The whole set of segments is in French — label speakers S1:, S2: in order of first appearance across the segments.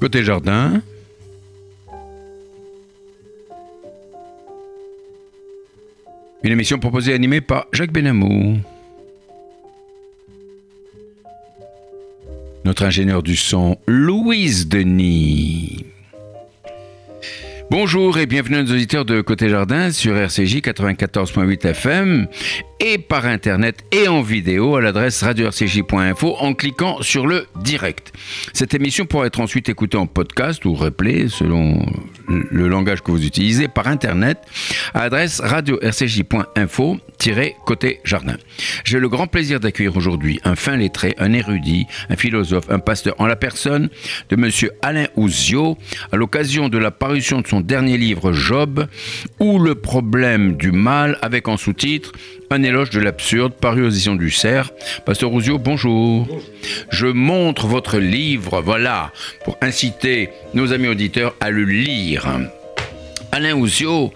S1: Côté jardin. Une émission proposée et animée par Jacques Benamou. Notre ingénieur du son, Louise Denis. Bonjour et bienvenue à nos auditeurs de Côté Jardin sur RCJ 94.8 FM et par internet et en vidéo à l'adresse radio-rcj.info en cliquant sur le direct. Cette émission pourra être ensuite écoutée en podcast ou replay selon le langage que vous utilisez par internet à l'adresse radio-rcj.info côté jardin. J'ai le grand plaisir d'accueillir aujourd'hui un fin lettré, un érudit, un philosophe, un pasteur en la personne de monsieur Alain Ouzio à l'occasion de la parution de son dernier livre Job ou le problème du mal avec en sous-titre un éloge de l'absurde paru aux éditions du Cerf. Pasteur Ouzio, bonjour. Je montre votre livre, voilà, pour inciter nos amis auditeurs à le lire. Alain Ouzio,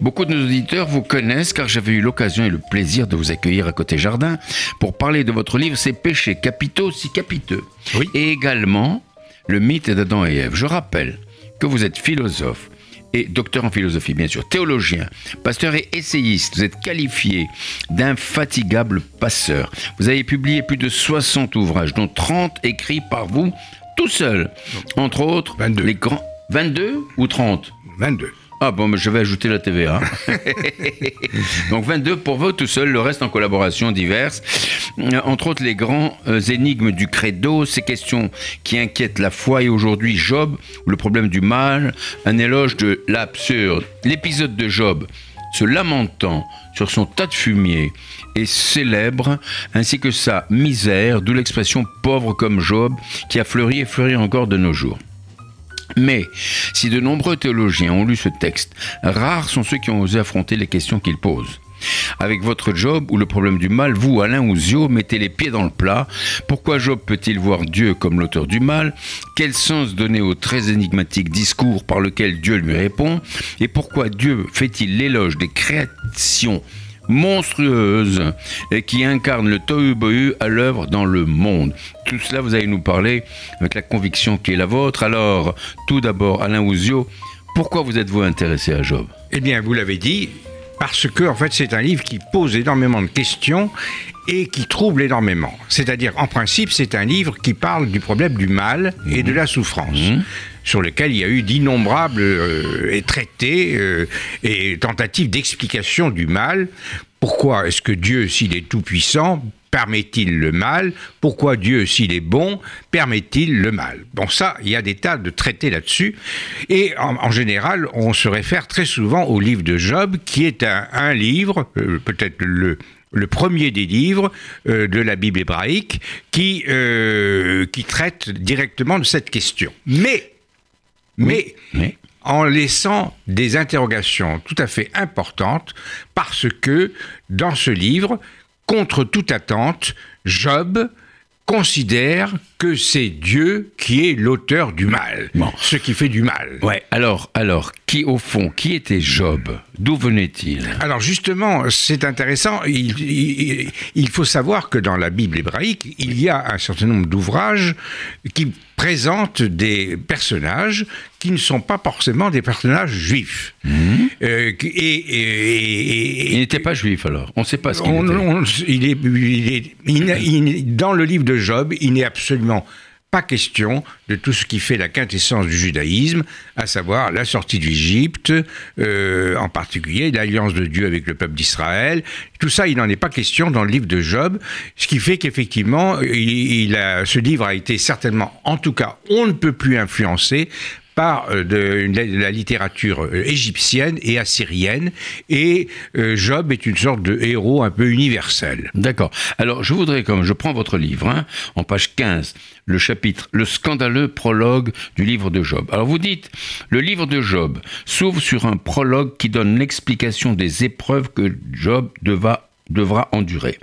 S1: beaucoup de nos auditeurs vous connaissent car j'avais eu l'occasion et le plaisir de vous accueillir à côté jardin pour parler de votre livre Ces péchés capitaux si capiteux.
S2: Oui.
S1: Et également le mythe d'Adam et Ève. Je rappelle que vous êtes philosophe, et docteur en philosophie, bien sûr, théologien, pasteur et essayiste. Vous êtes qualifié d'infatigable passeur. Vous avez publié plus de 60 ouvrages, dont 30 écrits par vous tout seul. Entre autres,
S2: 22.
S1: les grands. 22 ou 30
S2: 22.
S1: ah bon, mais je vais ajouter la TVA. Donc 22 pour vous tout seul, le reste en collaboration diverses. Euh, Entre autres, les grands euh, énigmes du credo, ces questions qui inquiètent la foi et aujourd'hui Job, le problème du mal, un éloge de l'absurde. L'épisode de Job, se lamentant sur son tas de fumier, est célèbre, ainsi que sa misère, d'où l'expression pauvre comme Job, qui a fleuri et fleuri encore de nos jours. Mais si de nombreux théologiens ont lu ce texte, rares sont ceux qui ont osé affronter les questions qu'il pose. Avec votre Job ou le problème du mal, vous, Alain Ouzio, mettez les pieds dans le plat. Pourquoi Job peut-il voir Dieu comme l'auteur du mal? Quel sens donner au très énigmatique discours par lequel Dieu lui répond? Et pourquoi Dieu fait-il l'éloge des créations monstrueuses et qui incarnent le tohu-bohu à l'œuvre dans le monde. Tout cela, vous allez nous parler avec la conviction qui est la vôtre. Alors, tout d'abord, Alain Ouzio, pourquoi vous êtes-vous intéressé à Job?
S2: Eh bien, vous l'avez dit, parce que en fait, c'est un livre qui pose énormément de questions et qui trouble énormément. C'est-à-dire, en principe, c'est un livre qui parle du problème du mal et de la souffrance. Sur lequel il y a eu d'innombrables euh, traités euh, et tentatives d'explication du mal. Pourquoi est-ce que Dieu, s'il est tout-puissant, permet-il le mal? Pourquoi Dieu, s'il est bon, permet-il le mal? Bon, ça, il y a des tas de traités là-dessus. Et en, général, on se réfère très souvent au livre de Job, qui est un, livre, euh, peut-être le, premier des livres de la Bible hébraïque qui, qui traite directement de cette question. Mais, mais,
S1: Mais
S2: en laissant des interrogations tout à fait importantes, parce que dans ce livre, contre toute attente, Job considère que c'est Dieu qui est l'auteur du mal,
S1: Bon.
S2: ce qui fait du mal.
S1: Ouais, alors, alors, qui au fond, qui était Job? D'où venait-il?
S2: Alors justement, c'est intéressant. Il, il- il faut savoir que dans la Bible hébraïque, il y a un certain nombre d'ouvrages qui présentent des personnages qui ne sont pas forcément des personnages juifs. Euh, qui- et, et- et-
S1: Il n'était pas juif alors. On ne sait pas ce qu'il
S2: on-
S1: était.
S2: on- il est, il est- il n'a- il- dans le livre de Job, il n'est absolument pas question de tout ce qui fait la quintessence du judaïsme, à savoir la sortie d'Égypte, euh, en particulier l'alliance de Dieu avec le peuple d'Israël. Tout ça, il n'en est pas question dans le livre de Job, ce qui fait qu'effectivement, il, il a- ce livre a été certainement, en tout cas, on ne peut plus influencé par euh, de, de la littérature euh, égyptienne et assyrienne, et euh, Job est une sorte de héros un peu universel.
S1: D'accord. Alors, je voudrais, comme je prends votre livre, hein, en page 15, le chapitre Le scandaleux prologue du livre de Job. Alors, vous dites, le livre de Job s'ouvre sur un prologue qui donne l'explication des épreuves que Job deva devra endurer.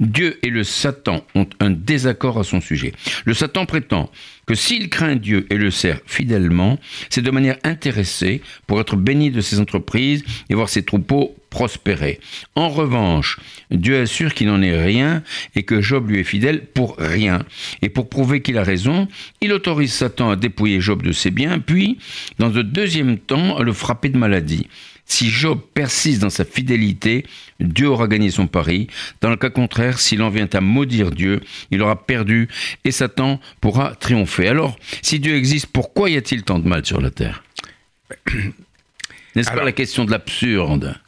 S1: Dieu et le Satan ont un désaccord à son sujet. Le Satan prétend que s'il craint Dieu et le sert fidèlement, c'est de manière intéressée pour être béni de ses entreprises et voir ses troupeaux prospérer. En revanche, Dieu assure qu'il n'en est rien et que Job lui est fidèle pour rien. Et pour prouver qu'il a raison, il autorise Satan à dépouiller Job de ses biens, puis, dans le deuxième temps, à le frapper de maladie. Si Job persiste dans sa fidélité, Dieu aura gagné son pari. Dans le cas contraire, s'il en vient à maudire Dieu, il aura perdu et Satan pourra triompher. Alors, si Dieu existe, pourquoi y a-t-il tant de mal sur la terre? N'est-ce pas la question de l'absurde?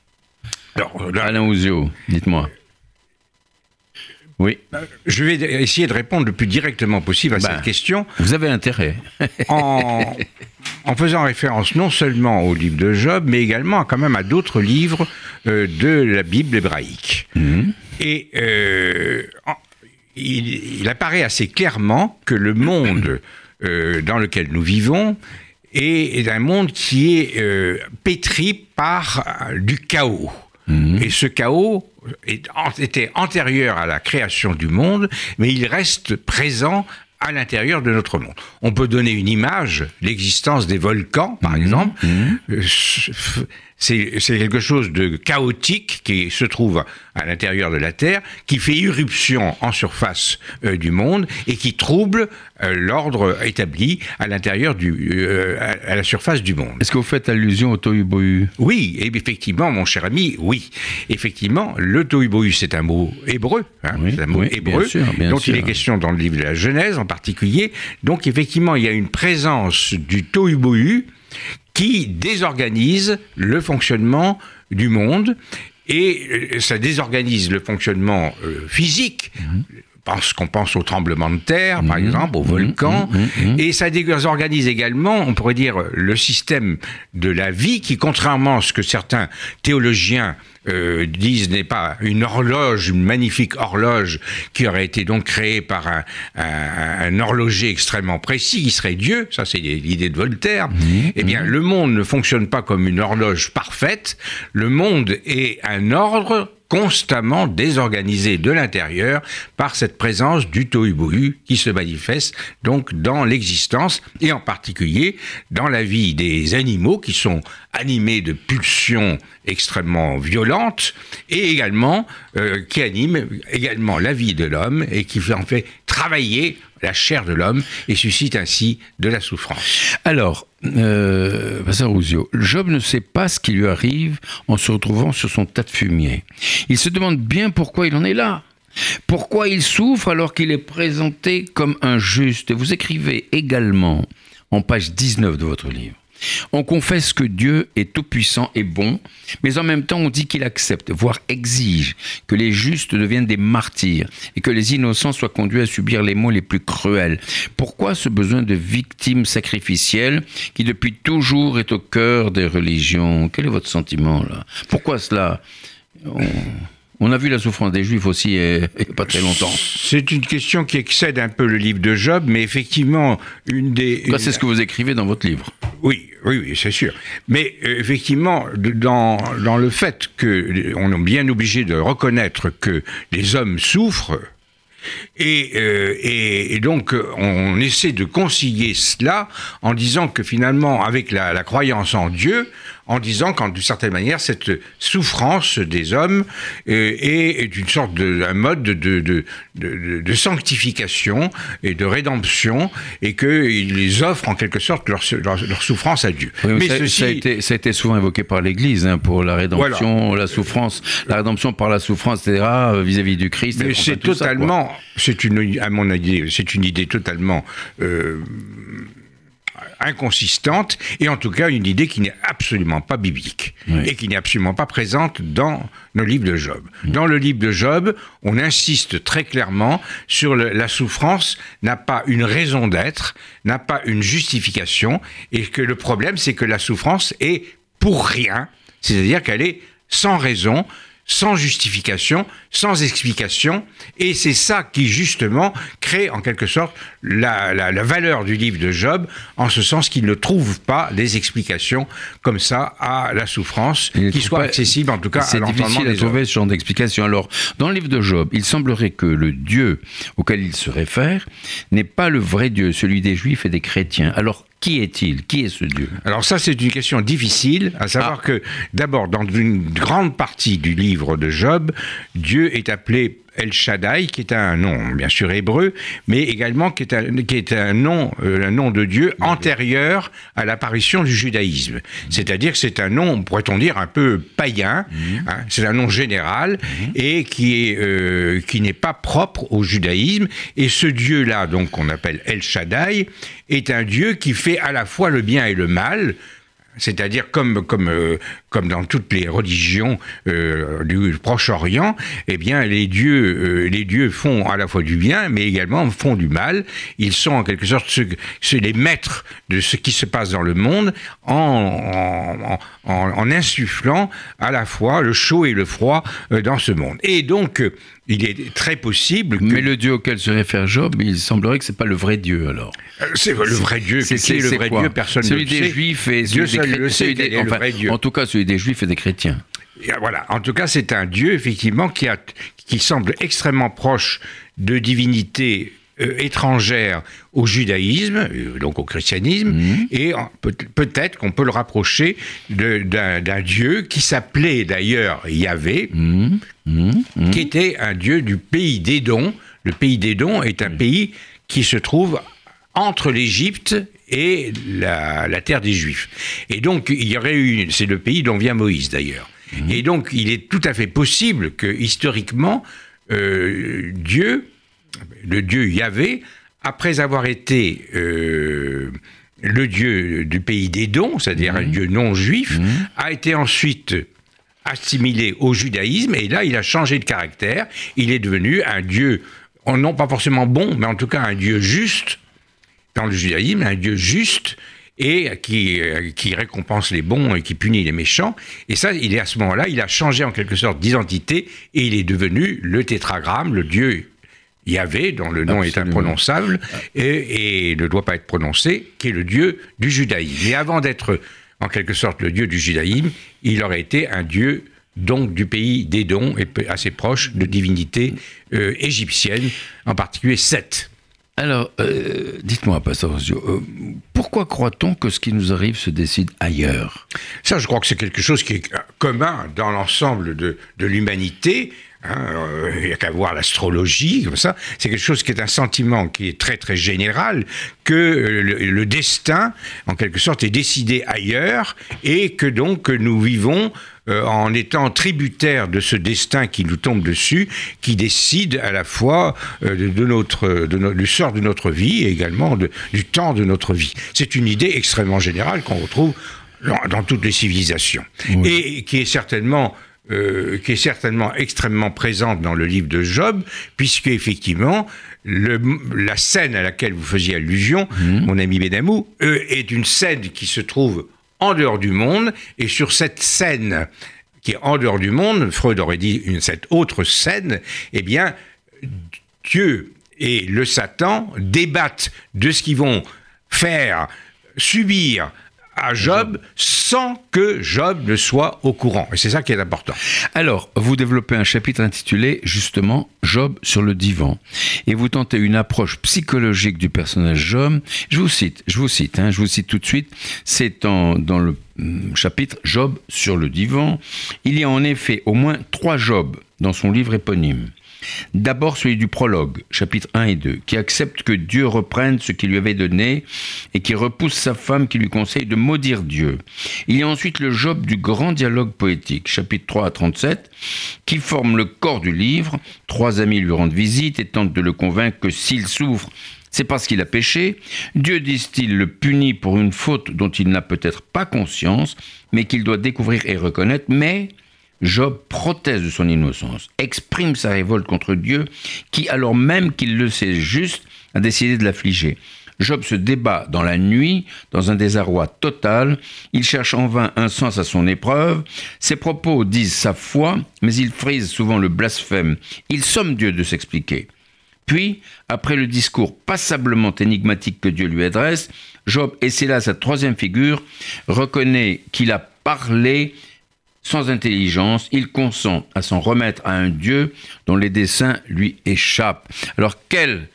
S1: Alors, Alain Ouzio, dites-moi.
S2: Oui. Je vais essayer de répondre le plus directement possible à cette ben, question.
S1: Vous avez intérêt.
S2: en, faisant référence non seulement au livre de Job, mais également quand même à d'autres livres euh, de la Bible hébraïque. Mhm. Et euh, il, apparaît assez clairement que le monde euh, dans lequel nous vivons est, un monde qui est pétri par du chaos. Mhm. Et ce chaos était antérieur à la création du monde, mais il reste présent à l'intérieur de notre monde. On peut donner une image, l'existence des volcans, par mhm. exemple. Mhm. C'est quelque chose de chaotique qui se trouve à l'intérieur de la Terre, qui fait irruption en surface euh, du monde et qui trouble euh, l'ordre établi à l'intérieur du, euh, à, la surface du monde.
S1: Est-ce que vous faites allusion au tohu
S2: Oui, et effectivement, mon cher ami, oui. Effectivement, le tohu c'est un mot hébreu, hein, c'est un mot hébreu, dont il est question dans le livre de la Genèse en particulier. Donc effectivement, il y a une présence du tohu qui désorganise le fonctionnement du monde et euh, ça désorganise le fonctionnement euh, physique. Parce qu'on pense au tremblement de terre, par mhm. exemple, au mhm. volcan, mhm. et ça désorganise également, on pourrait dire, le système de la vie qui, contrairement à ce que certains théologiens euh, disent n'est pas une horloge, une magnifique horloge qui aurait été donc créée par un, un, horloger extrêmement précis, qui serait Dieu, ça c'est l'idée de Voltaire, mmh, eh bien mmh. le monde ne fonctionne pas comme une horloge parfaite, le monde est un ordre constamment désorganisé de l'intérieur par cette présence du tohu qui se manifeste donc dans l'existence et en particulier dans la vie des animaux qui sont animés de pulsions extrêmement violentes et également euh, qui animent également la vie de l'homme et qui en fait travailler la chair de l'homme et suscite ainsi de la souffrance.
S1: Alors, euh, Job ne sait pas ce qui lui arrive en se retrouvant sur son tas de fumier. Il se demande bien pourquoi il en est là. Pourquoi il souffre alors qu'il est présenté comme un juste Vous écrivez également en page 19 de votre livre. On confesse que Dieu est tout-puissant et bon, mais en même temps on dit qu'il accepte, voire exige, que les justes deviennent des martyrs et que les innocents soient conduits à subir les maux les plus cruels. Pourquoi ce besoin de victimes sacrificielles qui depuis toujours est au cœur des religions? Quel est votre sentiment là? Pourquoi cela? A vu la souffrance des Juifs aussi n'y a pas très longtemps.
S2: C'est une question qui excède un peu le livre de Job, mais effectivement, une des.
S1: C'est ce que vous écrivez dans votre livre.
S2: Oui, oui, oui, c'est sûr. Mais euh, effectivement, dans, dans le fait qu'on est bien obligé de reconnaître que les hommes souffrent, et, euh, et, et, donc, on essaie de concilier cela en disant que finalement, avec la, la croyance en Dieu, en disant qu'en d'une certaine manière, cette souffrance des hommes euh, est, une sorte de un mode de, de, de, de, sanctification et de rédemption, et qu'il les offre en quelque sorte leur, leur, souffrance à Dieu.
S1: mais ça, ceci... ça, a été, ça, a été, souvent évoqué par l'Église hein, pour la rédemption, la souffrance, la rédemption par la souffrance, etc. vis-à-vis du Christ.
S2: Mais c'est totalement, c'est une, à mon avis, c'est une idée totalement euh, inconsistante et en tout cas une idée qui n'est absolument pas biblique et qui n'est absolument pas présente dans le livre de Job. Dans le livre de Job, on insiste très clairement sur la souffrance n'a pas une raison d'être, n'a pas une justification et que le problème c'est que la souffrance est pour rien, c'est-à-dire qu'elle est sans raison, sans justification, sans explication, et c'est ça qui justement crée en quelque sorte la, la, valeur du livre de Job, en ce sens qu'il ne trouve pas des explications comme ça à la souffrance qui soient accessibles en tout cas à l'entendement des
S1: C'est difficile à trouver ce genre d'explication. Alors, dans le livre de Job, il semblerait que le Dieu auquel il se réfère n'est pas le vrai Dieu, celui des Juifs et des chrétiens. Alors, qui est-il? Qui est ce Dieu?
S2: Alors ça, c'est une question difficile, à savoir ah. que d'abord, dans une grande partie du livre de Job, Dieu est appelé El Shaddai, qui est un nom bien sûr hébreu, mais également qui est un, qui est un nom, euh, un nom de Dieu antérieur à l'apparition du judaïsme. C'est-à-dire que c'est un nom, pourrait-on dire, un peu païen. Mhm. Hein, c'est un nom général mhm. et qui est euh, qui n'est pas propre au judaïsme. Et ce Dieu-là, donc qu'on appelle El Shaddai, est un Dieu qui fait à la fois le bien et le mal. C'est-à-dire comme, comme, euh, comme dans toutes les religions euh, du Proche-Orient, eh bien les dieux, euh, les dieux font à la fois du bien, mais également font du mal. Ils sont en quelque sorte les maîtres de ce qui se passe dans le monde en, en, en, insufflant à la fois le chaud et le froid dans ce monde. Et donc il est très possible que...
S1: Mais le Dieu auquel se réfère Job, il semblerait que ce n'est pas le vrai Dieu alors.
S2: Euh, c'est le vrai Dieu. C'est le vrai Dieu, personne
S1: celui ne des Juifs et celui des chrétiens. En tout cas, celui des Juifs et des chrétiens.
S2: voilà. En tout cas, c'est un Dieu effectivement qui, a, qui semble extrêmement proche de divinités euh, étrangères au judaïsme, euh, donc au christianisme, mhm. et peut-être qu'on peut le rapprocher d'un dieu qui s'appelait d'ailleurs Yahvé, mhm. Mhm. qui était un dieu du pays d'Édon. Le pays d'Édon est un pays qui se trouve entre l'Égypte et la, terre des Juifs. Et donc, il y aurait eu, c'est le pays dont vient Moïse d'ailleurs. Et donc, il est tout à fait possible que, historiquement, euh, Dieu le dieu Yahvé, après avoir été euh, le dieu du pays des dons, c'est-à-dire un dieu non juif, a été ensuite assimilé au judaïsme, et là il a changé de caractère, il est devenu un dieu, non pas forcément bon, mais en tout cas un dieu juste, dans le judaïsme, un dieu juste, et qui, qui récompense les bons et qui punit les méchants. Et ça, il est à ce moment-là, il a changé en quelque sorte d'identité et il est devenu le tétragramme, le Dieu Yahvé, dont le nom est imprononçable et, ne doit pas être prononcé, qui est le dieu du judaïsme. Et avant d'être en quelque sorte le dieu du judaïsme, il aurait été un dieu donc du pays des dons et assez proche de divinités euh, égyptiennes, en particulier Seth.
S1: Alors, euh, dites-moi, Pasteur euh, pourquoi croit-on que ce qui nous arrive se décide ailleurs?
S2: Ça, je crois que c'est quelque chose qui est commun dans l'ensemble de, de l'humanité. Hein, euh, il n'y a qu'à voir l'astrologie, comme ça. C'est quelque chose qui est un sentiment qui est très très général, que euh, le, destin, en quelque sorte, est décidé ailleurs et que donc nous vivons euh, en étant tributaires de ce destin qui nous tombe dessus, qui décide à la fois de, notre, du sort de notre vie et également du temps de notre vie. C'est une idée extrêmement générale qu'on retrouve dans, toutes les civilisations et qui est certainement euh, qui est certainement extrêmement présente dans le livre de Job, puisque effectivement, la scène à laquelle vous faisiez allusion, mhm. mon ami Benamou, euh, est une scène qui se trouve en dehors du monde, et sur cette scène qui est en dehors du monde, Freud aurait dit une, cette autre scène, eh bien, Dieu et le Satan débattent de ce qu'ils vont faire subir à Job sans que Job ne soit au courant. Et c'est ça qui est important.
S1: Alors, vous développez un chapitre intitulé justement Job sur le divan. Et vous tentez une approche psychologique du personnage Job. Je vous cite, je vous cite, hein, je vous cite tout de suite. C'est dans le hum, chapitre Job sur le divan. Il y a en effet au moins trois Jobs dans son livre éponyme. D'abord celui du prologue, chapitres 1 et 2, qui accepte que Dieu reprenne ce qu'il lui avait donné et qui repousse sa femme qui lui conseille de maudire Dieu. Il y a ensuite le Job du grand dialogue poétique, chapitre 3 à 37, qui forme le corps du livre. Trois amis lui rendent visite et tentent de le convaincre que s'il souffre, c'est parce qu'il a péché. Dieu, disent-ils, le punit pour une faute dont il n'a peut-être pas conscience, mais qu'il doit découvrir et reconnaître, mais Job proteste de son innocence, exprime sa révolte contre Dieu, qui, alors même qu'il le sait juste, a décidé de l'affliger. Job se débat dans la nuit, dans un désarroi total. Il cherche en vain un sens à son épreuve. Ses propos disent sa foi, mais il frise souvent le blasphème. Il somme Dieu de s'expliquer. Puis, après le discours passablement énigmatique que Dieu lui adresse, Job, et c'est là sa troisième figure, reconnaît qu'il a parlé sans intelligence, il consent à s'en remettre à un Dieu dont les desseins lui échappent. Alors quel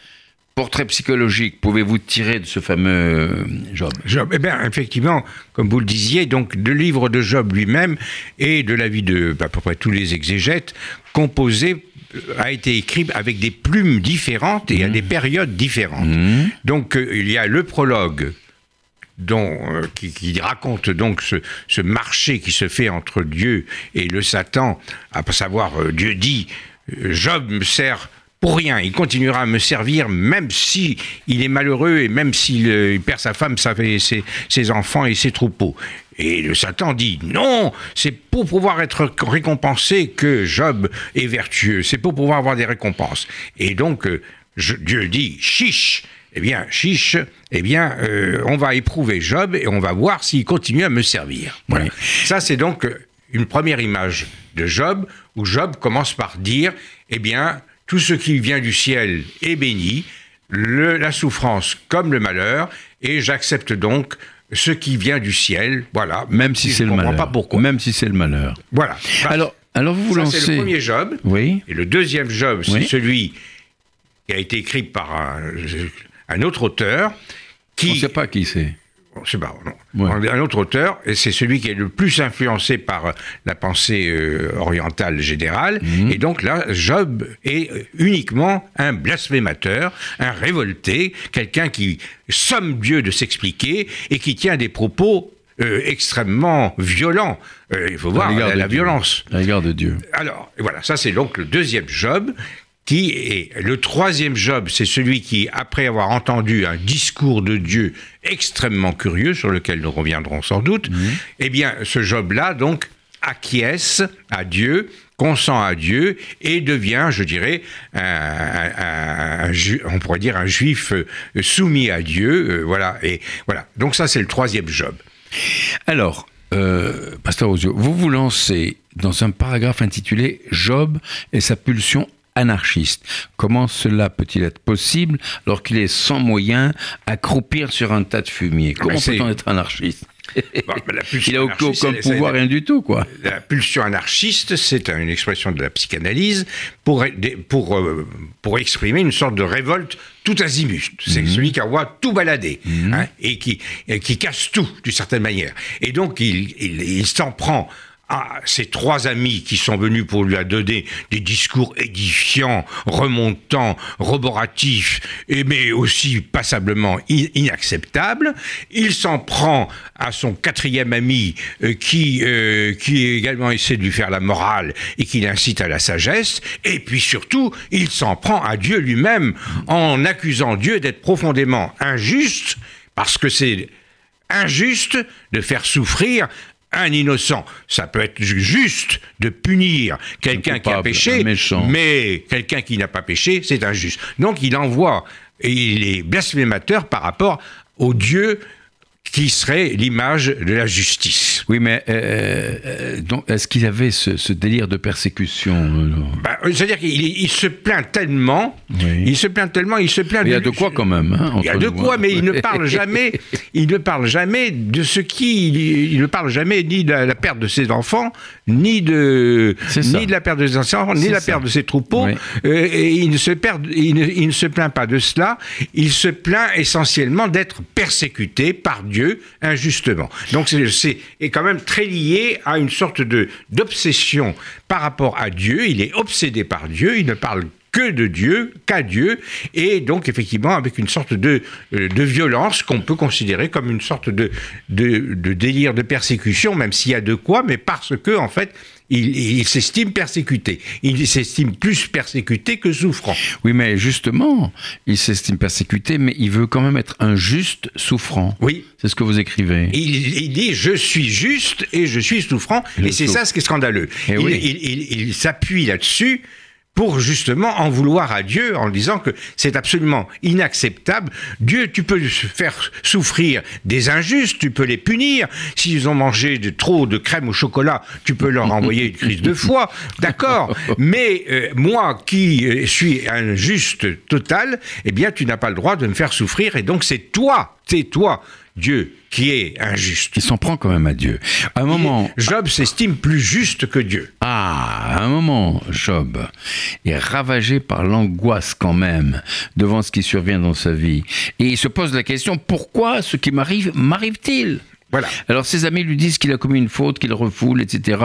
S1: portrait psychologique pouvez-vous tirer de ce fameux euh, Job?
S2: Job, eh bien, effectivement, comme vous le disiez, donc le livre de Job lui-même et de l'avis de à peu près tous les exégètes, composé euh, a été écrit avec des plumes différentes et à des périodes différentes.
S1: Mmh.
S2: Donc euh, il y a le prologue euh, qui, raconte donc ce, marché qui se fait entre Dieu et le Satan, à savoir euh, Dieu dit euh, Job me sert pour rien, il continuera à me servir même si il est malheureux et même s'il il perd sa femme, sa, ses, ses enfants et ses troupeaux. Et le Satan dit non, c'est pour pouvoir être récompensé que Job est vertueux, c'est pour pouvoir avoir des récompenses. Et donc Dieu dit chiche, eh bien chiche, eh bien euh, on va éprouver Job et on va voir s'il continue à me servir. Voilà.
S1: Oui.
S2: Ça c'est donc euh, une première image de Job où Job commence par dire eh bien tout ce qui vient du ciel est béni, le- la souffrance comme le malheur, et j'accepte donc ce qui vient du ciel, voilà.
S1: Même si c'est le malheur.
S2: pas pourquoi.
S1: Même si c'est le malheur.
S2: Voilà. Bah,
S1: Alors, alors vous vous
S2: ça,
S1: lancez.
S2: c'est le premier Job.
S1: Oui.
S2: Et le deuxième Job, c'est
S1: Oui.
S2: celui qui a été écrit par un, un autre auteur
S1: On ne
S2: qui.
S1: sait pas qui c'est.
S2: On sait pas, non.
S1: Ouais.
S2: Un autre auteur, et c'est celui qui est le plus influencé par la pensée euh, orientale générale.
S1: Mhm.
S2: Et donc là, Job est euh, uniquement un blasphémateur, un révolté, quelqu'un qui somme Dieu de s'expliquer et qui tient des propos euh, extrêmement violents. Euh, il faut voir la, la violence.
S1: À l'égard de Dieu.
S2: Alors, voilà, ça c'est donc le deuxième Job. Qui est le troisième Job, c'est celui qui, après avoir entendu un discours de Dieu extrêmement curieux, sur lequel nous reviendrons sans doute, eh bien, ce Job-là, donc, acquiesce à Dieu, consent à Dieu et devient, je dirais, un, on pourrait dire un juif euh, soumis à Dieu, euh, voilà. Et voilà. Donc ça, c'est le troisième Job.
S1: Alors, euh, Pasteur Ozio, vous vous lancez dans un paragraphe intitulé Job et sa pulsion anarchiste. Comment cela peut-il être possible alors qu'il est sans moyens à croupir sur un tas de fumier? Comment
S2: c'est-
S1: peut-on être anarchiste?
S2: Bon, la
S1: Il n'a aucun, pouvoir, rien du tout, quoi.
S2: La pulsion anarchiste, c'est un- une expression de la psychanalyse pour, pour, euh, pour exprimer une sorte de révolte tout azimut. C'est celui qui envoie tout balader hein, et, qui, et qui casse tout d'une certaine manière. Et donc, il, il, il s'en prend à ses trois amis qui sont venus pour lui donner des discours édifiants, remontants, roboratifs, et mais aussi passablement inacceptables. Il s'en prend à son quatrième ami euh, qui, euh, qui également essaie de lui faire la morale et qui l'incite à la sagesse. Et puis surtout, il s'en prend à Dieu lui-même en accusant Dieu d'être profondément injuste parce que c'est injuste de faire souffrir un innocent. Ça peut être ju- juste de punir quelqu'un qui a péché, mais quelqu'un qui n'a pas péché, c'est injuste. Donc il envoie, et il est blasphémateur par rapport au Dieu qui serait l'image de la justice.
S1: Oui, mais euh, euh, est-ce qu'il avait ce, ce délire de persécution euh,
S2: Ben, C'est-à-dire qu'il il se plaint tellement,
S1: Oui.
S2: il se plaint tellement, il se plaint
S1: Il y a de quoi quand même. hein,
S2: Il y a de quoi,
S1: hein.
S2: mais il ne parle jamais. Il ne parle jamais de ce qui. Il, il ne parle jamais ni de la, la perte de ses enfants, ni de ni de la perte de ses enfants, ni de la
S1: ça.
S2: perte de ses troupeaux.
S1: Oui.
S2: Euh, et il ne se perd, il ne, il ne se plaint pas de cela. Il se plaint essentiellement d'être persécuté par Dieu injustement. Donc c'est quand même très lié à une sorte de d'obsession par rapport à Dieu. Il est obsédé par Dieu. Il ne parle que de Dieu, qu'à Dieu, et donc effectivement avec une sorte de, euh, de violence qu'on peut considérer comme une sorte de, de, de délire de persécution, même s'il y a de quoi, mais parce que en fait il, il s'estime persécuté. Il s'estime plus persécuté que souffrant.
S1: Oui, mais justement, il s'estime persécuté, mais il veut quand même être un juste souffrant.
S2: Oui.
S1: C'est ce que vous écrivez.
S2: Il, il dit je suis juste et je suis souffrant,
S1: Et
S2: et c'est ça ce qui est scandaleux.
S1: Eh
S2: il
S1: oui.
S2: il s'appuie là-dessus pour justement en vouloir à Dieu en disant que c'est absolument inacceptable. Dieu, tu peux faire souffrir des injustes, tu peux les punir. S'ils ont mangé de trop de crème au chocolat, tu peux leur envoyer une crise de foie, d'accord. Mais euh, moi qui euh, suis un juste total, eh bien tu n'as pas le droit de me faire souffrir et donc c'est toi, c'est toi Dieu qui est injuste.
S1: Il s'en prend quand même à Dieu. À un moment.
S2: Job s'estime plus juste que Dieu.
S1: Ah, à un moment, Job est ravagé par l'angoisse quand même devant ce qui survient dans sa vie. Et il se pose la question pourquoi ce qui m'arrive m'arrive-t-il? Voilà. Alors ses amis lui disent qu'il a commis une faute, qu'il refoule, etc.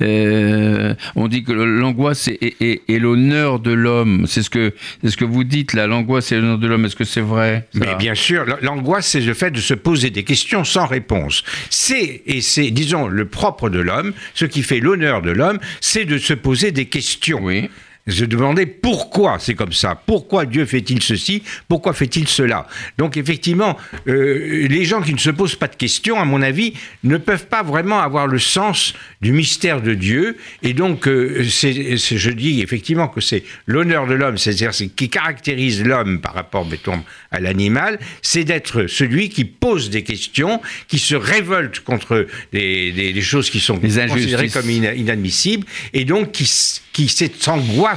S1: Euh, on dit que l'angoisse est, l'honneur de l'homme. C'est ce que ce que vous dites là. L'angoisse est l'honneur de l'homme. Est-ce que c'est vrai
S2: Mais bien sûr, l'angoisse c'est le fait de se poser des questions sans réponse. C'est et c'est disons le propre de l'homme. Ce qui fait l'honneur de l'homme, c'est de se poser des questions.
S1: Oui
S2: se demander pourquoi c'est comme ça, pourquoi Dieu fait-il ceci, pourquoi fait-il cela? Donc effectivement, euh, les gens qui ne se posent pas de questions, à mon avis, ne peuvent pas vraiment avoir le sens du mystère de Dieu. Et donc, euh, je dis effectivement que c'est l'honneur de l'homme, c'est-à-dire ce qui caractérise l'homme par rapport, mettons, à l'animal, c'est d'être celui qui pose des questions, qui se révolte contre des, choses qui sont considérées comme inadmissibles, et donc qui, qui s'angoisse,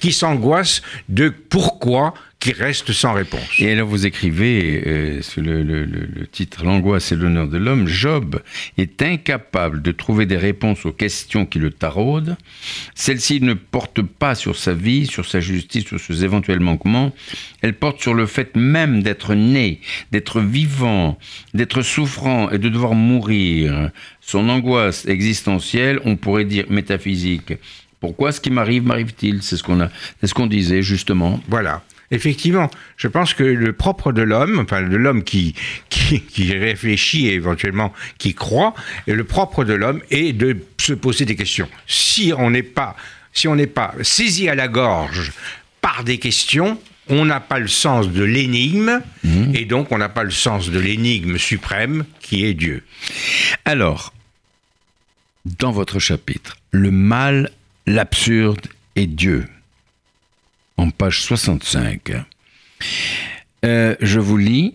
S2: qui s'angoisse de pourquoi qui reste sans réponse.
S1: Et alors vous écrivez, euh, le, titre L'angoisse et l'honneur de l'homme, Job est incapable de trouver des réponses aux questions qui le taraudent. Celles-ci ne portent pas sur sa vie, sur sa justice, sur ses éventuels manquements. Elles portent sur le fait même d'être né, d'être vivant, d'être souffrant et de devoir mourir. Son angoisse existentielle, on pourrait dire métaphysique. Pourquoi ce qui m'arrive m'arrive-t-il? C'est ce qu'on a, c'est ce qu'on disait justement.
S2: Voilà. Effectivement, je pense que le propre de l'homme, enfin de l'homme qui, qui, réfléchit et éventuellement qui croit, et le propre de l'homme est de se poser des questions. Si on n'est pas, si on n'est pas saisi à la gorge par des questions, on n'a pas le sens de l'énigme, mmh. et donc on n'a pas le sens de l'énigme suprême qui est Dieu.
S1: Alors, dans votre chapitre, le mal, l'absurde et Dieu en page 65. Euh, je vous lis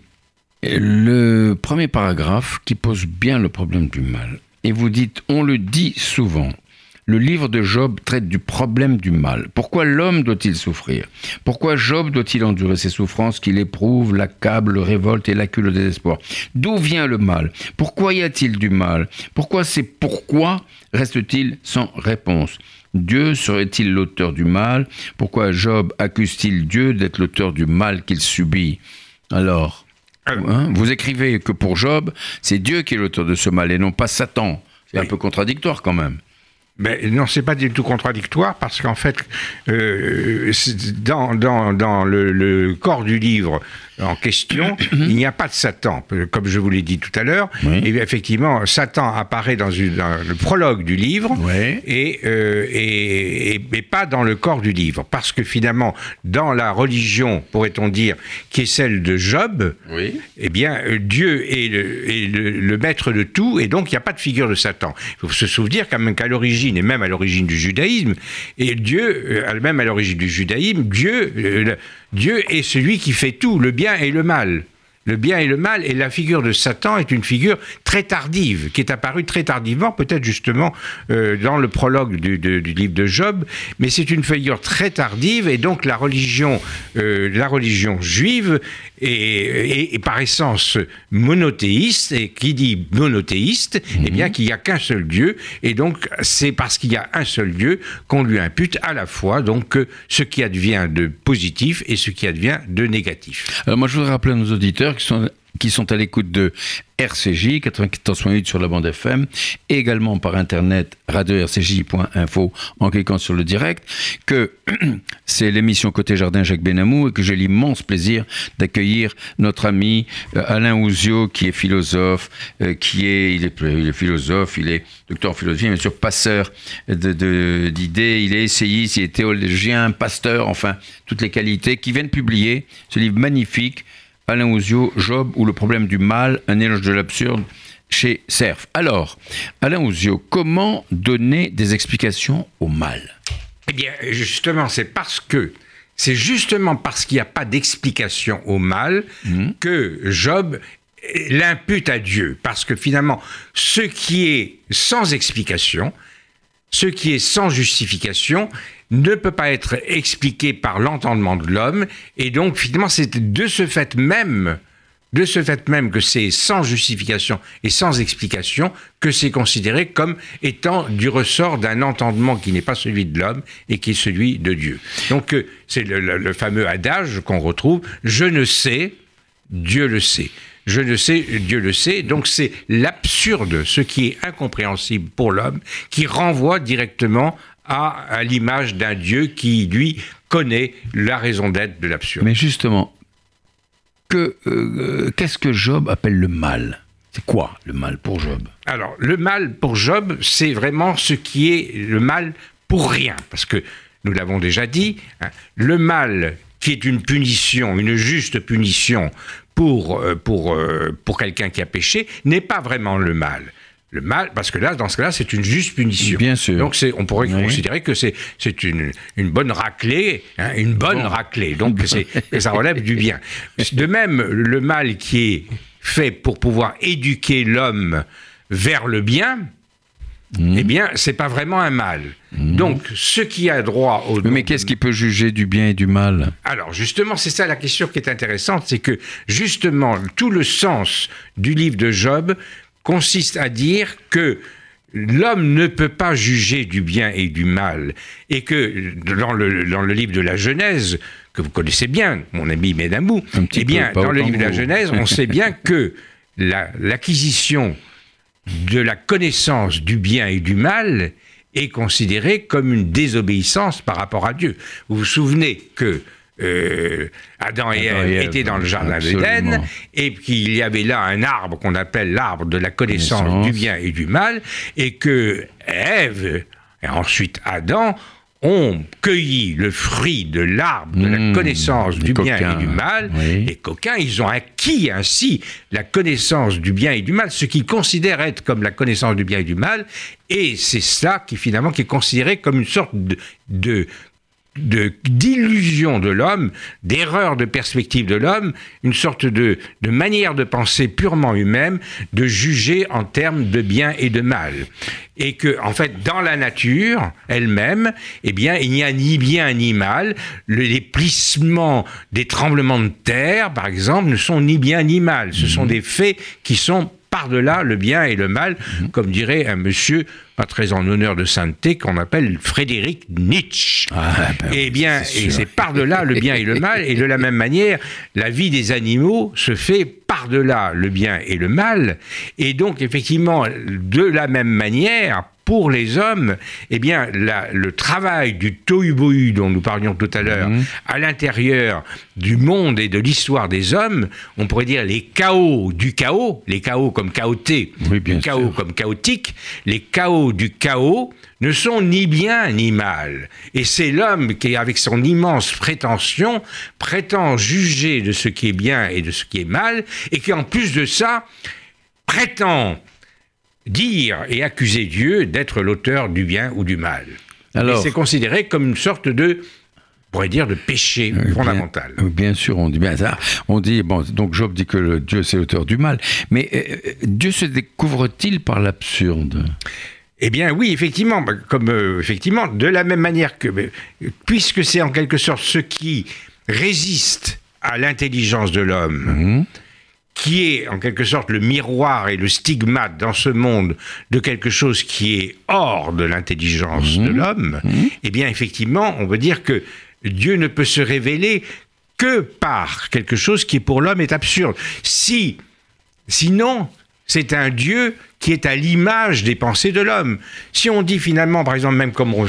S1: le premier paragraphe qui pose bien le problème du mal. Et vous dites, on le dit souvent, le livre de Job traite du problème du mal. Pourquoi l'homme doit-il souffrir? Pourquoi Job doit-il endurer ces souffrances qu'il éprouve, l'accable, le révolte et l'accule au désespoir? D'où vient le mal? Pourquoi y a-t-il du mal? Pourquoi c'est pourquoi reste-t-il sans réponse? Dieu serait-il l'auteur du mal? Pourquoi Job accuse-t-il Dieu d'être l'auteur du mal qu'il subit? Alors, hein, vous écrivez que pour Job, c'est Dieu qui est l'auteur de ce mal et non pas Satan. C'est un peu contradictoire quand même.
S2: Mais non, c'est pas du tout contradictoire parce qu'en fait, euh, dans, dans, le, corps du livre, en question, il n'y a pas de Satan, comme je vous l'ai dit tout à l'heure. Et effectivement, Satan apparaît dans, le prologue du livre euh, et, et, pas dans le corps du livre. Parce que finalement, dans la religion, pourrait-on dire, qui est celle de Job, eh bien, Dieu est, le, maître de tout et donc il n'y a pas de figure de Satan. Il faut se souvenir quand même qu'à l'origine, et même à l'origine du judaïsme, et Dieu, euh, même à l'origine du judaïsme, Dieu, euh, Dieu est celui qui fait tout, le bien et le mal. Le bien et le mal, et la figure de Satan est une figure très tardive, qui est apparue très tardivement, peut-être justement euh, dans le prologue du, livre de Job, mais c'est une figure très tardive, et donc la religion, euh, la religion juive est, par essence monothéiste, et qui dit monothéiste, eh bien mhm. qu'il n'y a qu'un seul Dieu, et donc c'est parce qu'il y a un seul Dieu qu'on lui impute à la fois donc ce qui advient de positif et ce qui advient de négatif.
S1: Alors moi je voudrais rappeler à nos auditeurs qui sont, qui sont à l'écoute de RCJ 94.8 sur la bande FM, également par internet radio-rcj.info en cliquant sur le direct, que c'est l'émission Côté Jardin Jacques Benamou et que j'ai l'immense plaisir d'accueillir notre ami euh, Alain Ouzio qui est philosophe, euh, qui est il, est, il est philosophe, il est docteur en philosophie, bien sûr passeur d'idées, il est essayiste, il est théologien, pasteur, enfin toutes les qualités, qui viennent publier ce livre magnifique Alain Ouzio, Job ou le problème du mal, un éloge de l'absurde chez Cerf. Alors, Alain Ouzio, comment donner des explications au mal?
S2: Eh bien, justement, c'est parce que c'est justement parce qu'il n'y a pas d'explication au mal
S1: Mhm.
S2: que Job l'impute à Dieu. Parce que finalement, ce qui est sans explication, ce qui est sans justification, ne peut pas être expliqué par l'entendement de l'homme. Et donc, finalement, c'est de ce fait même, de ce fait même que c'est sans justification et sans explication que c'est considéré comme étant du ressort d'un entendement qui n'est pas celui de l'homme et qui est celui de Dieu. Donc, euh, c'est le, le- le fameux adage qu'on retrouve Je ne sais, Dieu le sait. Je ne sais, Dieu le sait. Donc c'est l'absurde, ce qui est incompréhensible pour l'homme, qui renvoie directement à, à l'image d'un Dieu qui, lui, connaît la raison d'être de l'absurde.
S1: Mais justement, que, euh, qu'est-ce que Job appelle le mal? C'est quoi le mal pour Job?
S2: Alors, le mal pour Job, c'est vraiment ce qui est le mal pour rien. Parce que, nous l'avons déjà dit, hein, le mal qui est une punition, une juste punition pour, euh, pour, euh, pour quelqu'un qui a péché, n'est pas vraiment le mal. Le mal, parce que là, dans ce cas-là, c'est une juste punition.
S1: Bien sûr.
S2: Donc, on pourrait
S1: Oui.
S2: considérer que c'est, une, une bonne raclée, hein, une bonne
S1: Bon.
S2: raclée. Donc, que ça relève du bien. De même, le mal qui est fait pour pouvoir éduquer l'homme vers le bien,
S1: Mmh.
S2: eh bien, c'est pas vraiment un mal. Donc, ce qui a droit au.
S1: Mais, mais qu'est-ce qui peut juger du bien et du mal?
S2: Alors, justement, c'est ça la question qui est intéressante, c'est que, justement, tout le sens du livre de Job consiste à dire que l'homme ne peut pas juger du bien et du mal, et que dans le, dans le livre de la Genèse, que vous connaissez bien, mon ami Médamou, eh bien,
S1: peu,
S2: dans le livre de la. Genèse, on sait bien que la- l'acquisition de la connaissance du bien et du mal est considérée comme une désobéissance par rapport à Dieu. Vous vous souvenez que euh, Adam et
S1: Adam
S2: Ève étaient dans le jardin d'Éden et qu'il y avait là un arbre qu'on appelle l'arbre de la connaissance
S1: Connaissance.
S2: du bien et du mal et que Ève et ensuite Adam ont cueilli le fruit de l'arbre de la
S1: Mmh,
S2: connaissance du bien et du mal
S1: oui.
S2: les coquins, ils ont acquis ainsi la connaissance du bien et du mal, ce qu'ils considèrent être comme la connaissance du bien et du mal, et c'est ça qui finalement qui est considéré comme une sorte de- d'illusion de l'homme, d'erreur de perspective de l'homme, une sorte de, de manière de penser purement humaine, de juger en termes de bien et de mal. Et que, en fait, dans la nature elle-même, eh bien, il n'y a ni bien ni mal. Le- les plissements des tremblements de terre, par exemple, ne sont ni bien ni mal. Ce sont des faits qui sont par-delà le bien et le mal, comme dirait un monsieur pas très en honneur de sainteté qu'on appelle Frédéric Nietzsche.
S1: Ah, ben
S2: eh bien, et c'est par-delà le bien et le mal, et de la même manière, la vie des animaux se fait par-delà le bien et le mal, et donc effectivement, de la même manière, pour les hommes, eh bien, la- le travail du tohu-bohu dont nous parlions tout à l'heure,
S1: Mhm.
S2: à l'intérieur du monde et de l'histoire des hommes, on pourrait dire les chaos du chaos, les chaos comme chaoté,
S1: Oui, bien
S2: le chaos
S1: sûr.
S2: comme chaotique, les chaos du chaos ne sont ni bien ni mal. Et c'est l'homme qui, avec son immense prétention, prétend juger de ce qui est bien et de ce qui est mal, et qui en plus de ça, prétend dire et accuser Dieu d'être l'auteur du bien ou du mal.
S1: Alors-
S2: c'est considéré comme une sorte de, on pourrait dire, de péché fondamental.
S1: Bien, bien sûr, on dit bien ça. On dit, bon, donc Job dit que le Dieu c'est l'auteur du mal. Mais euh, Dieu se découvre-t-il par l'absurde?
S2: Eh bien, oui, effectivement, bah, comme euh, effectivement, de la même manière que, euh, puisque c'est en quelque sorte ce qui résiste à l'intelligence de l'homme, qui est en quelque sorte le miroir et le stigmate dans ce monde de quelque chose qui est hors de l'intelligence de l'homme, eh bien, effectivement, on veut dire que Dieu ne peut se révéler que par quelque chose qui pour l'homme est absurde. Si Sinon, c'est un Dieu qui est à l'image des pensées de l'homme. Si on dit finalement, par exemple, même comme on,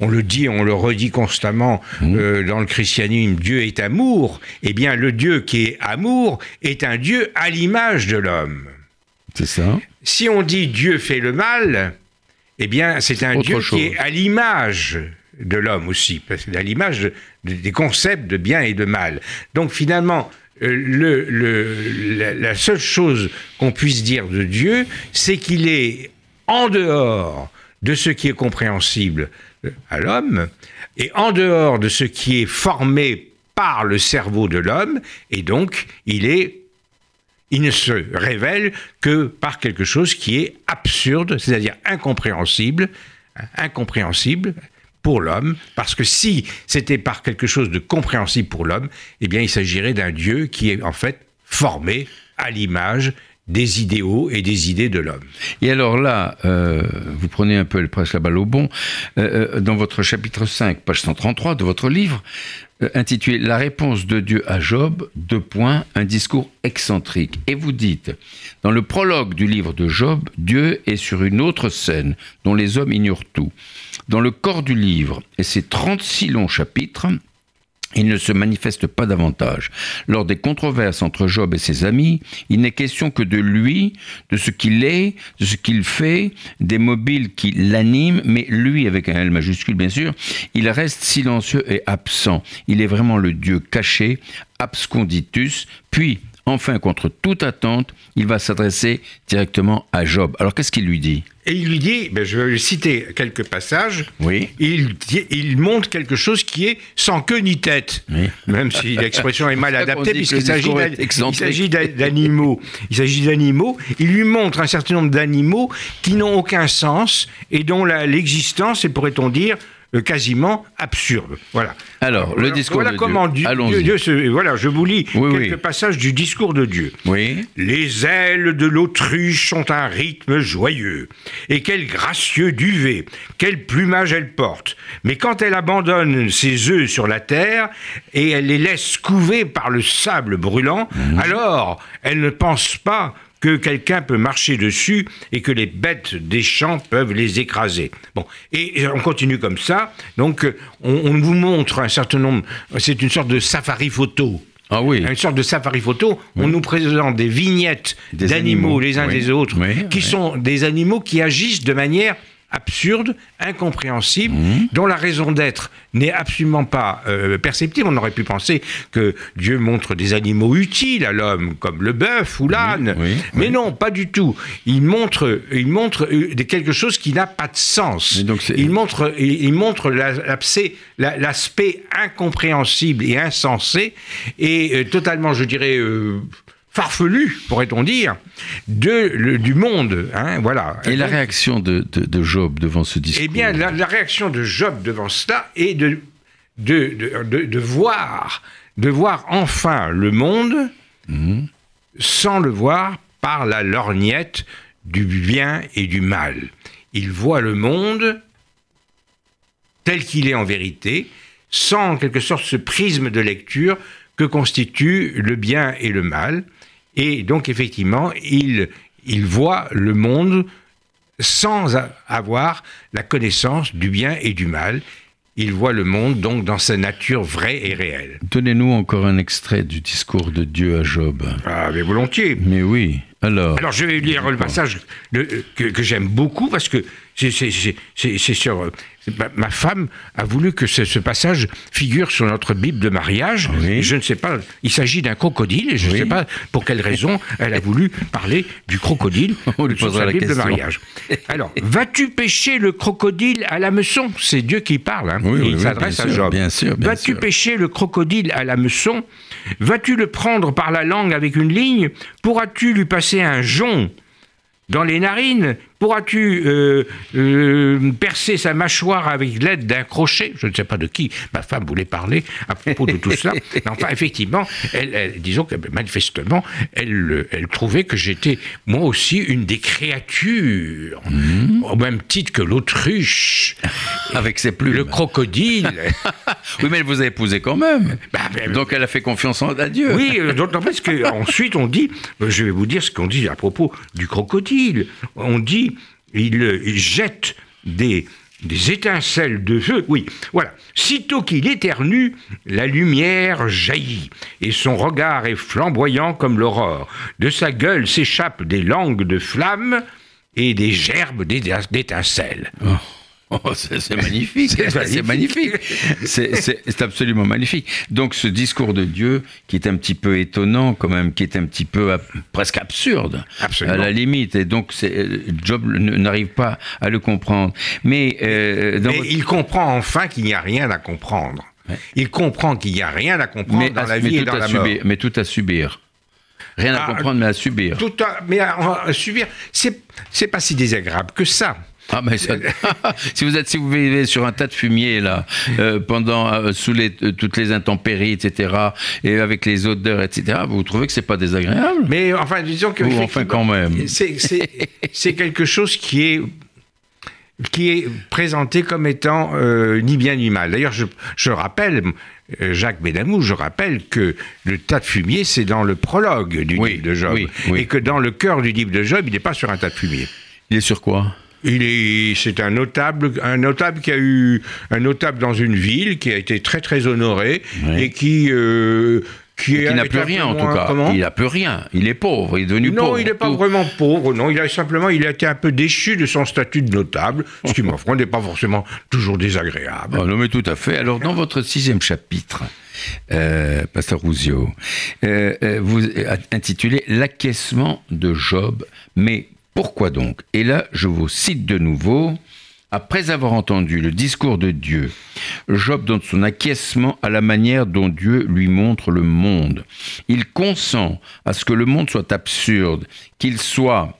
S2: on le dit, on le redit constamment euh, dans le christianisme, Dieu est amour, eh bien le Dieu qui est amour est un Dieu à l'image de l'homme.
S1: C'est ça
S2: Si on dit Dieu fait le mal, eh bien c'est un Dieu
S1: chose.
S2: qui est à l'image de l'homme aussi, parce à l'image de- de- des concepts de bien et de mal. Donc finalement, le- la, seule chose qu'on puisse dire de Dieu, c'est qu'il est en dehors de ce qui est compréhensible à l'homme, et en dehors de ce qui est formé par le cerveau de l'homme, et donc il il ne se révèle que par quelque chose qui est absurde, c'est-à-dire incompréhensible, incompréhensible pour l'homme, parce que si c'était par quelque chose de compréhensible pour l'homme, eh bien il s'agirait d'un Dieu qui est en fait formé à l'image des idéaux et des idées de l'homme.
S1: Et alors là, euh, vous prenez un peu le presque la balle au bon, euh, euh, dans votre chapitre 5, page 133 de votre livre, intitulé La réponse de Dieu à Job, deux points, un discours excentrique. Et vous dites, dans le prologue du livre de Job, Dieu est sur une autre scène dont les hommes ignorent tout. Dans le corps du livre et ses 36 longs chapitres, il ne se manifeste pas davantage. Lors des controverses entre Job et ses amis, il n'est question que de lui, de ce qu'il est, de ce qu'il fait, des mobiles qui l'animent, mais lui, avec un L majuscule bien sûr, il reste silencieux et absent. Il est vraiment le Dieu caché, absconditus, puis, enfin, contre toute attente, il va s'adresser directement à Job. Alors qu'est-ce qu'il lui dit?
S2: Et il lui dit, ben, je vais citer quelques passages,
S1: oui.
S2: il, il montre quelque chose qui est sans queue ni tête, même si l'expression est mal adaptée, puisqu'il s'agit d'animaux. Il s'agit d'animaux. Il lui montre un certain nombre d'animaux qui n'ont aucun sens et dont l'existence est, pourrait-on dire, quasiment absurde. Voilà.
S1: Alors, le discours
S2: voilà
S1: de
S2: comment
S1: Dieu.
S2: Dieu, voilà, je vous lis quelques passages du discours de Dieu.
S1: Oui.
S2: Les ailes de l'autruche ont un rythme joyeux. Et quel gracieux duvet, quel plumage elle porte. Mais quand elle abandonne ses œufs sur la terre et elle les laisse couver par le sable brûlant, mhm. alors elle ne pense pas que quelqu'un peut marcher dessus et que les bêtes des champs peuvent les écraser. Bon, et on continue comme ça. Donc, on, vous montre un certain nombre. C'est une sorte de safari photo.
S1: Ah oui.
S2: Une sorte de safari photo. On nous présente des vignettes d'animaux les uns des autres, qui sont des animaux qui agissent de manière absurde, incompréhensible, mmh. dont la raison d'être n'est absolument pas euh, perceptible. On aurait pu penser que Dieu montre des animaux utiles à l'homme, comme le bœuf ou l'âne, mais non, pas du tout. Il montre, il montre euh, quelque chose qui n'a pas de sens. il montre, il montre l'aspect incompréhensible et insensé et euh, totalement, je dirais farfelu, pourrait-on dire, de, du monde. Hein, voilà.
S1: Et la réaction de, de, Job devant ce discours
S2: Eh bien, la, réaction de Job devant cela est de, de, voir, de voir enfin le monde mhm. sans le voir par la lorgnette du bien et du mal. Il voit le monde tel qu'il est en vérité, sans en quelque sorte ce prisme de lecture que constituent le bien et le mal. Et donc, effectivement, il, il voit le monde sans avoir la connaissance du bien et du mal. Il voit le monde donc dans sa nature vraie et réelle.
S1: Donnez-nous encore un extrait du discours de Dieu à Job.
S2: Ah, mais volontiers.
S1: Mais oui. Alors.
S2: Alors, je vais lire le passage que, que j'aime beaucoup parce que c'est sur. Euh, ma femme a voulu que ce, passage figure sur notre Bible de mariage. Je ne sais pas, il s'agit d'un crocodile et je ne sais pas pour quelle raison elle a voulu parler du crocodile sur sa Bible de mariage. Alors, vas-tu pêcher le crocodile à la meçon C'est Dieu qui parle, hein. il s'adresse à Job.
S1: Bien sûr.
S2: Vas-tu pêcher le crocodile à la meçon Vas-tu le prendre par la langue avec une ligne? Pourras-tu lui passer un jonc dans les narines? Pourras-tu euh, euh, percer sa mâchoire avec l'aide d'un crochet? Je ne sais pas de qui ma femme voulait parler à propos de tout cela. enfin, effectivement, elle, disons que manifestement, elle, elle trouvait que j'étais moi aussi une des créatures, mmh. au même titre que l'autruche.
S1: Avec ses plumes.
S2: Le crocodile.
S1: oui, mais elle vous a épousé quand même. Bah, Donc elle a fait confiance en Dieu.
S2: Oui, euh, d'autant plus qu'ensuite on dit, je vais vous dire ce qu'on dit à propos du crocodile. On dit il, jette des, des étincelles de feu. Oui, voilà. Sitôt qu'il éternue, la lumière jaillit, et son regard est flamboyant comme l'aurore. De sa gueule s'échappent des langues de flammes et des gerbes d'étincelles. Oh.
S1: Oh, c'est magnifique, c'est magnifique, c'est absolument magnifique. Donc ce discours de Dieu qui est un petit peu étonnant quand même, qui est un petit peu presque absurde à la limite, et donc Job n'arrive pas à le comprendre. Mais,
S2: euh, il comprend enfin qu'il n'y a rien à comprendre. Il comprend qu'il n'y a rien à comprendre dans la vie et dans la mort.
S1: mais tout à subir. Rien à ah, comprendre, mais à subir.
S2: Tout à, mais à, subir, c'est pas si désagréable que ça.
S1: Ah mais si vous êtes si vous vivez sur un tas de fumier là euh, pendant euh, sous les, euh, toutes les intempéries etc et avec les odeurs etc vous trouvez que c'est pas désagréable?
S2: Mais enfin disons que
S1: enfin quand même
S2: c'est quelque chose qui est qui est présenté comme étant ni bien ni mal. D'ailleurs, je, je, rappelle, Jacques Bédamou, je rappelle que le tas de fumier, c'est dans le prologue du livre de Job. et que dans le cœur du livre de Job, il n'est pas sur un tas de fumier.
S1: Il est sur quoi?
S2: Il est, c'est un notable, un notable qui a eu un notable dans une ville qui a été très très honoré et qui euh,
S1: qui, n'a plus rien en tout cas. il n'a plus rien. Il est pauvre. Il est devenu
S2: pauvre.
S1: Non,
S2: il n'est pas vraiment pauvre. Non, il a simplement, il a été un peu déchu de son statut de notable, ce qui, ma foi, n'est pas forcément toujours désagréable.
S1: Ah, non, mais tout à fait. Alors, dans votre sixième chapitre, euh, Pasteur Rousio, euh, euh, vous intitulez L'acquiescement de Job, mais pourquoi donc Et là, je vous cite de nouveau. Après avoir entendu le discours de Dieu, Job donne son acquiescement à la manière dont Dieu lui montre le monde. Il consent à ce que le monde soit absurde, qu'il soit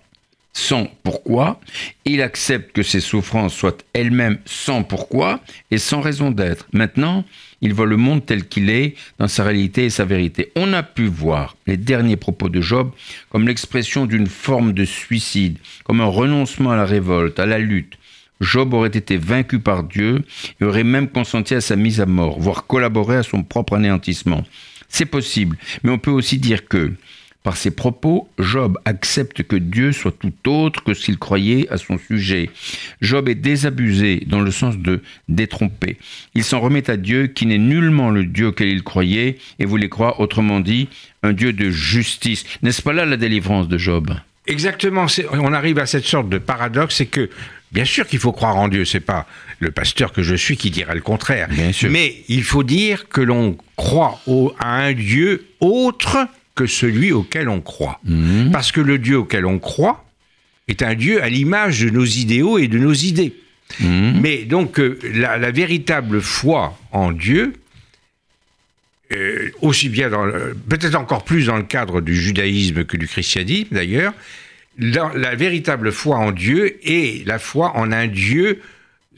S1: sans pourquoi, il accepte que ses souffrances soient elles-mêmes sans pourquoi et sans raison d'être. Maintenant, il voit le monde tel qu'il est, dans sa réalité et sa vérité. On a pu voir les derniers propos de Job comme l'expression d'une forme de suicide, comme un renoncement à la révolte, à la lutte. Job aurait été vaincu par Dieu et aurait même consenti à sa mise à mort, voire collaboré à son propre anéantissement. C'est possible, mais on peut aussi dire que par ses propos, Job accepte que Dieu soit tout autre que qu'il croyait à son sujet. Job est désabusé dans le sens de détromper. Il s'en remet à Dieu qui n'est nullement le Dieu auquel il croyait et voulait croire, autrement dit, un Dieu de justice. N'est-ce pas là la délivrance de Job?
S2: Exactement, on arrive à cette sorte de paradoxe, c'est que Bien sûr qu'il faut croire en Dieu, c'est pas le pasteur que je suis qui dira le contraire. Mais il faut dire que l'on croit à un Dieu autre que celui auquel on croit. Mhm. Parce que le Dieu auquel on croit est un Dieu à l'image de nos idéaux et de nos idées. Mhm. Mais donc euh, la, véritable foi en Dieu, euh, aussi bien dans peut-être encore plus dans le cadre du judaïsme que du christianisme d'ailleurs, la véritable foi en Dieu est la foi en un Dieu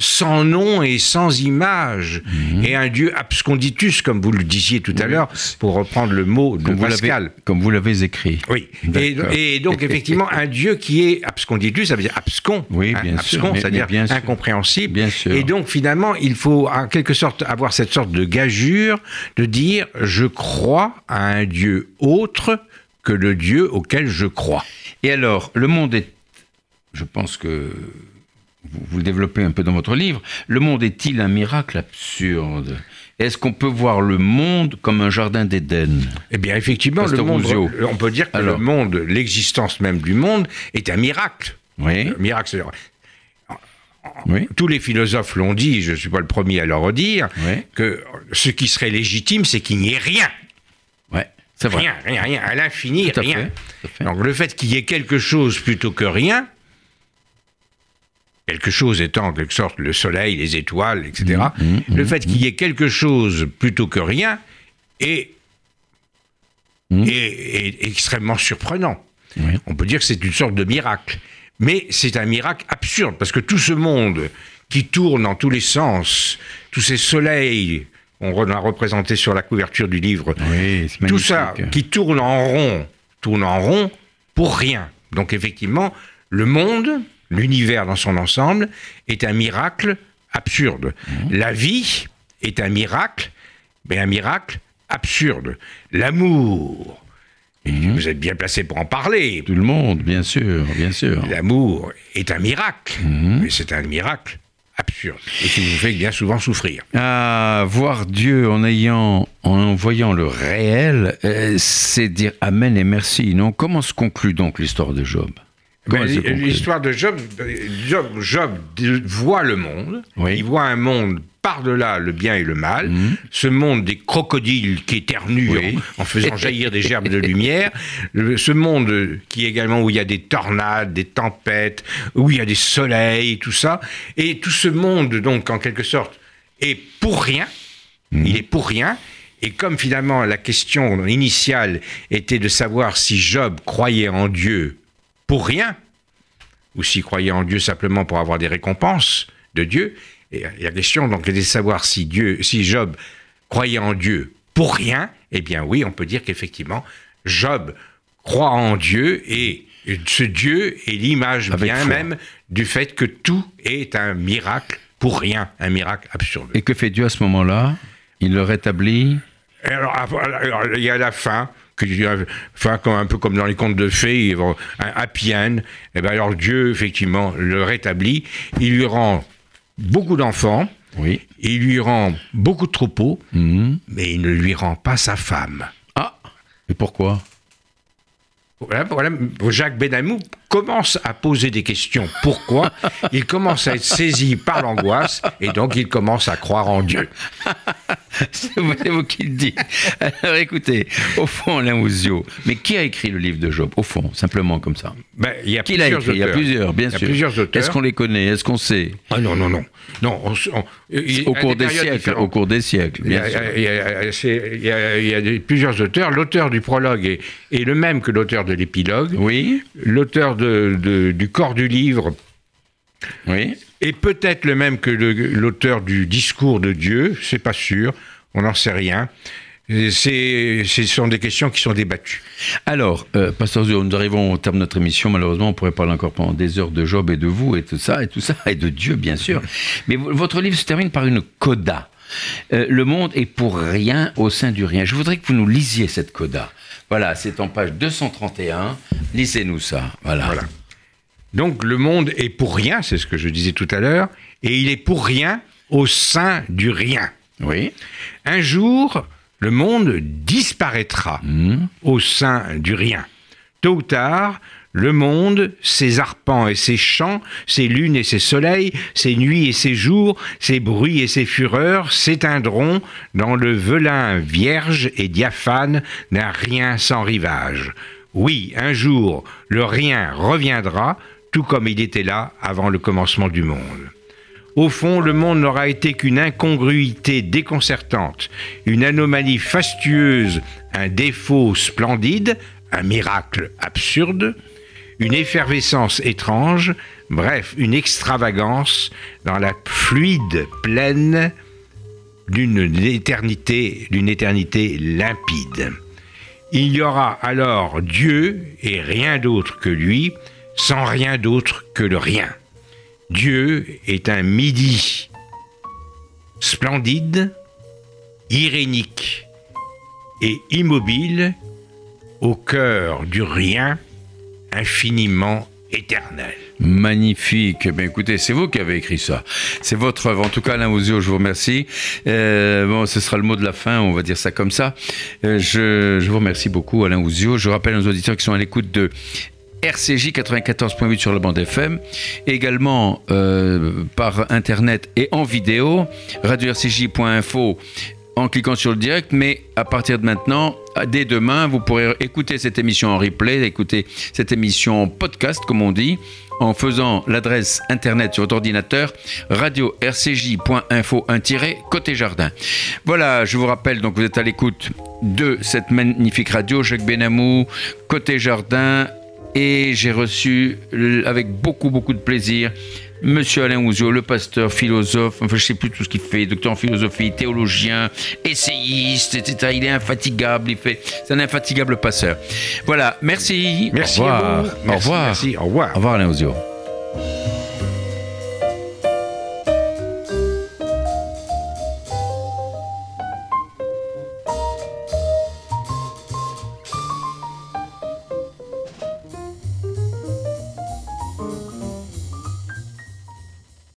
S2: sans nom et sans image, mhm. et un Dieu absconditus, comme vous le disiez tout à l'heure, pour reprendre le mot de Pascal.
S1: comme vous l'avez écrit.
S2: Oui. Et, donc, effectivement, un Dieu qui est absconditus, ça veut dire abscon.
S1: Oui, bien
S2: abscon, c'est-à-dire incompréhensible.
S1: Bien sûr.
S2: Et donc, finalement, il faut en quelque sorte avoir cette sorte de gageure de dire je crois à un Dieu autre que le Dieu auquel je crois.
S1: Et alors, le monde est. Je pense que vous, le développez un peu dans votre livre, le monde est-il un miracle absurde? Est-ce qu'on peut voir le monde comme un jardin d'Éden?
S2: Eh bien, effectivement, le monde, on peut dire que le monde, l'existence même du monde, est un miracle.
S1: Oui.
S2: Un miracle, oui. Tous les philosophes l'ont dit, je ne suis pas le premier à le redire, que ce qui serait légitime, c'est qu'il n'y ait rien.
S1: Ouais, c'est vrai.
S2: Rien, rien, rien, à l'infini, rien. Donc le fait qu'il y ait quelque chose plutôt que rien, quelque chose étant en quelque sorte le soleil, les étoiles, etc., mmh, mmh, le mmh, fait qu'il y ait quelque chose plutôt que rien est, extrêmement surprenant. On peut dire que c'est une sorte de miracle. Mais c'est un miracle absurde, parce que tout ce monde qui tourne dans tous les sens, tous ces soleils, on a représenté sur la couverture du livre, tout ça qui tourne en rond, tourne en rond pour rien. Donc effectivement, le monde, l'univers dans son ensemble est un miracle absurde. Mmh. La vie est un miracle, mais un miracle absurde. L'amour, mmh. vous êtes bien placé pour en parler.
S1: Tout le monde, bien sûr, bien sûr.
S2: L'amour est un miracle, mmh. mais c'est un miracle absurde et qui vous fait bien souvent souffrir.
S1: Ah, voir Dieu en ayant, en voyant le réel, euh, c'est dire Amen et merci. Non, comment se conclut donc l'histoire de Job?
S2: Ben, L'histoire de Job, Job, Job voit le monde,
S1: Oui.
S2: il voit un monde par-delà le bien et le mal, ce monde des crocodiles qui éternuent
S1: Oui.
S2: en, en faisant jaillir des gerbes de lumière, le- ce monde qui également où il y a des tornades, des tempêtes, où il y a des soleils, tout ça, et tout ce monde donc en quelque sorte est pour rien, il est pour rien, et comme finalement la question initiale était de savoir si Job croyait en Dieu pour rien, ou s'il croyait en Dieu simplement pour avoir des récompenses de Dieu. Et la question donc était de savoir si Dieu, si Job croyait en Dieu pour rien. Eh bien oui, on peut dire qu'effectivement Job croit en Dieu et ce Dieu est l'image bien
S1: foi.
S2: même du fait que tout est un miracle pour rien, un miracle absurde.
S1: Et que fait Dieu à ce moment-là? Il le rétablit?
S2: Alors, alors, il y a la fin, que je dirais, fin comme, un peu comme dans les contes de fées, un happy end. Et ben alors Dieu, effectivement, le rétablit. Il lui rend beaucoup d'enfants,
S1: Oui.
S2: il lui rend beaucoup de troupeaux,
S1: Mhm.
S2: mais il ne lui rend pas sa femme.
S1: Ah Et pourquoi?
S2: Voilà, voilà, Jacques Benamou commence à poser des questions. Pourquoi Il commence à être saisi par l'angoisse et donc il commence à croire en Dieu?
S1: C'est vous, c'est vous qui le dites. Alors écoutez, au fond, Alain Ouzio, mais qui a écrit le livre de Job? Au fond, simplement comme ça.
S2: Ben, il y a
S1: Qui l'a
S2: plusieurs
S1: écrit? Il y a
S2: auteurs.
S1: plusieurs, bien sûr.
S2: plusieurs auteurs.
S1: Est-ce qu'on les connaît? Est-ce qu'on sait?
S2: Ah non, non, non. non on s- on- il-
S1: Au cours
S2: des
S1: siècles,
S2: différentes.
S1: au cours des siècles,
S2: Il y
S1: bien
S2: il y a- il y a- il y a des- plusieurs auteurs. L'auteur du prologue est, est le même que l'auteur de l'épilogue.
S1: Oui,
S2: L'auteur de- de- du corps du livre
S1: oui.
S2: est peut-être le même que l'auteur du discours de Dieu. C'est pas sûr. On n'en sait rien. Ce sont des questions qui sont débattues.
S1: Alors, euh, Pasteur Zio, nous arrivons au terme de notre émission. Malheureusement, on pourrait parler encore pendant des heures de Job et de vous et tout ça, et tout ça, et de Dieu, bien sûr. Mais votre livre se termine par une coda. Euh, le monde est pour rien au sein du rien. Je voudrais que vous nous lisiez cette coda. Voilà, c'est en page 231. Lisez-nous ça. Voilà.
S2: Voilà. Donc le monde est pour rien, c'est ce que je disais tout à l'heure, et il est pour rien au sein du rien.
S1: Oui.
S2: Un jour, le monde disparaîtra au sein du rien. Tôt ou tard, le monde, ses arpents et ses champs, ses lunes et ses soleils, ses nuits et ses jours, ses bruits et ses fureurs s'éteindront dans le velin vierge et diaphane d'un rien sans rivage. Oui, un jour, le rien reviendra, tout comme il était là avant le commencement du monde. Au fond, le monde n'aura été qu'une incongruité déconcertante, une anomalie fastueuse, un défaut splendide, un miracle absurde, une effervescence étrange, bref, une extravagance dans la fluide pleine d'une éternité, d'une éternité limpide. Il y aura alors Dieu et rien d'autre que lui, sans rien d'autre que le rien. Dieu est un midi splendide, irénique et immobile au cœur du rien infiniment éternel.
S1: Magnifique. Ben écoutez, c'est vous qui avez écrit ça. C'est votre œuvre. En tout cas, Alain Ouzio, je vous remercie. Euh, bon, ce sera le mot de la fin, on va dire ça comme ça. Euh, je, je vous remercie beaucoup, Alain Ouzio. Je rappelle aux auditeurs qui sont à l'écoute de RCJ 94.8 sur la bande FM, également euh, par internet et en vidéo, radio-rcj.info en cliquant sur le direct, mais à partir de maintenant, dès demain, vous pourrez écouter cette émission en replay, écouter cette émission en podcast, comme on dit, en faisant l'adresse internet sur votre ordinateur radio-rcj.info côté jardin. Voilà, je vous rappelle, donc vous êtes à l'écoute de cette magnifique radio, Jacques Benamou, côté jardin, et j'ai reçu avec beaucoup beaucoup de plaisir Monsieur Alain Ouzio, le pasteur, philosophe, enfin je sais plus tout ce qu'il fait, docteur en philosophie, théologien, essayiste, etc. Il est infatigable, il fait, c'est un infatigable passeur. Voilà, merci.
S2: Merci
S1: Au
S2: à
S1: revoir.
S2: vous.
S1: Au revoir.
S2: merci. Au revoir.
S1: Au revoir Alain Ouzio.